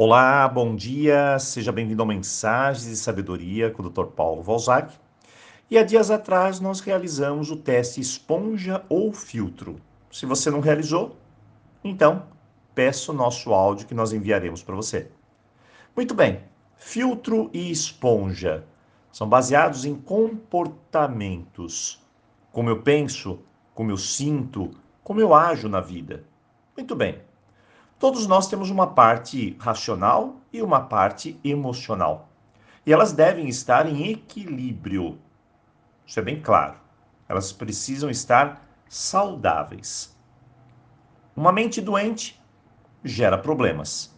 Olá, bom dia, seja bem-vindo ao Mensagens de Sabedoria com o Dr. Paulo Valzac. E há dias atrás nós realizamos o teste esponja ou filtro. Se você não realizou, então peço o nosso áudio que nós enviaremos para você. Muito bem, filtro e esponja são baseados em comportamentos. Como eu penso, como eu sinto, como eu ajo na vida. Muito bem. Todos nós temos uma parte racional e uma parte emocional. E elas devem estar em equilíbrio. Isso é bem claro. Elas precisam estar saudáveis. Uma mente doente gera problemas.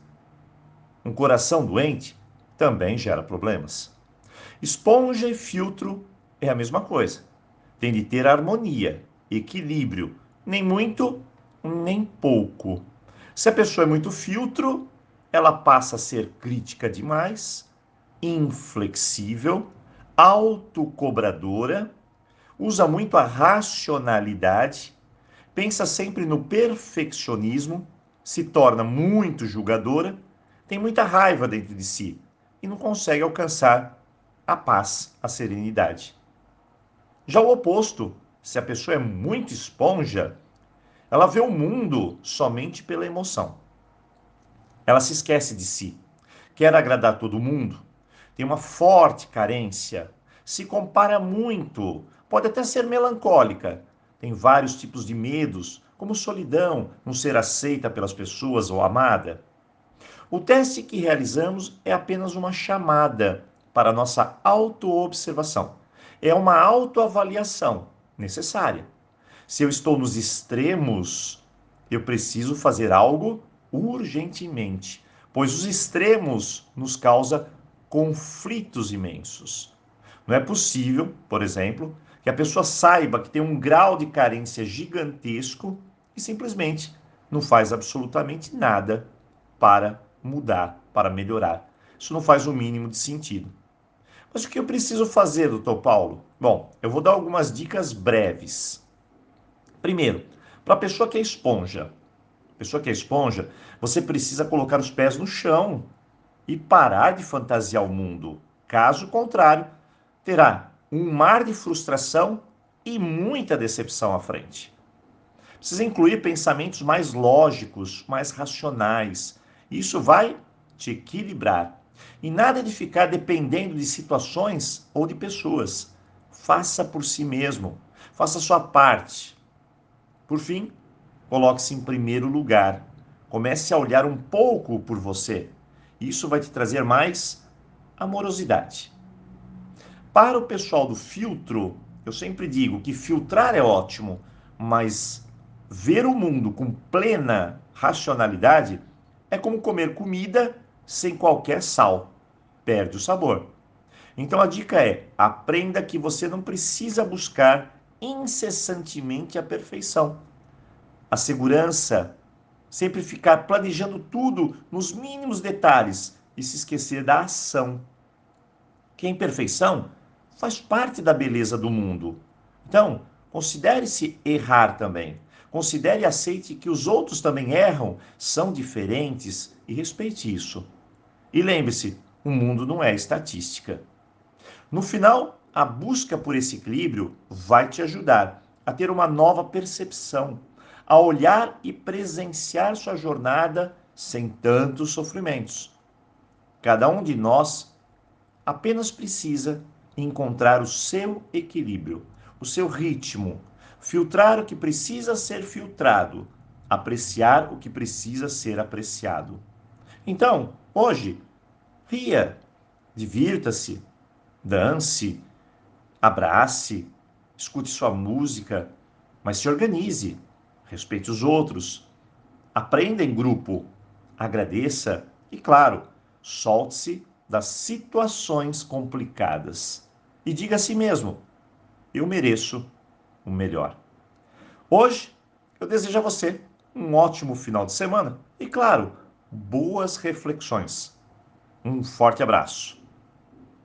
Um coração doente também gera problemas. Esponja e filtro é a mesma coisa. Tem de ter harmonia, equilíbrio, nem muito, nem pouco. Se a pessoa é muito filtro, ela passa a ser crítica demais, inflexível, autocobradora, usa muito a racionalidade, pensa sempre no perfeccionismo, se torna muito julgadora, tem muita raiva dentro de si e não consegue alcançar a paz, a serenidade. Já o oposto, se a pessoa é muito esponja, ela vê o mundo somente pela emoção. Ela se esquece de si, quer agradar todo mundo, tem uma forte carência, se compara muito, pode até ser melancólica, tem vários tipos de medos, como solidão, não ser aceita pelas pessoas ou amada. O teste que realizamos é apenas uma chamada para nossa autoobservação. É uma autoavaliação necessária. Se eu estou nos extremos, eu preciso fazer algo urgentemente, pois os extremos nos causam conflitos imensos. Não é possível, por exemplo, que a pessoa saiba que tem um grau de carência gigantesco e simplesmente não faz absolutamente nada para mudar, para melhorar. Isso não faz o mínimo de sentido. Mas o que eu preciso fazer, doutor Paulo? Bom, eu vou dar algumas dicas breves. Primeiro, para a pessoa que é esponja, pessoa que é esponja, você precisa colocar os pés no chão e parar de fantasiar o mundo. Caso contrário, terá um mar de frustração e muita decepção à frente. Precisa incluir pensamentos mais lógicos, mais racionais. Isso vai te equilibrar. E nada de ficar dependendo de situações ou de pessoas. Faça por si mesmo. Faça a sua parte. Por fim, coloque-se em primeiro lugar. Comece a olhar um pouco por você. Isso vai te trazer mais amorosidade. Para o pessoal do filtro, eu sempre digo que filtrar é ótimo, mas ver o mundo com plena racionalidade é como comer comida sem qualquer sal. Perde o sabor. Então a dica é: aprenda que você não precisa buscar incessantemente a perfeição. A segurança, sempre ficar planejando tudo nos mínimos detalhes e se esquecer da ação. Que a imperfeição faz parte da beleza do mundo. Então, considere-se errar também. Considere e aceite que os outros também erram, são diferentes e respeite isso. E lembre-se, o mundo não é estatística. No final, a busca por esse equilíbrio vai te ajudar a ter uma nova percepção, a olhar e presenciar sua jornada sem tantos sofrimentos. Cada um de nós apenas precisa encontrar o seu equilíbrio, o seu ritmo, filtrar o que precisa ser filtrado, apreciar o que precisa ser apreciado. Então, hoje, ria, divirta-se, dance, abrace, escute sua música, mas se organize, respeite os outros, aprenda em grupo, agradeça e, claro, solte-se das situações complicadas e diga a si mesmo: eu mereço o melhor. Hoje, eu desejo a você um ótimo final de semana e, claro, boas reflexões. Um forte abraço.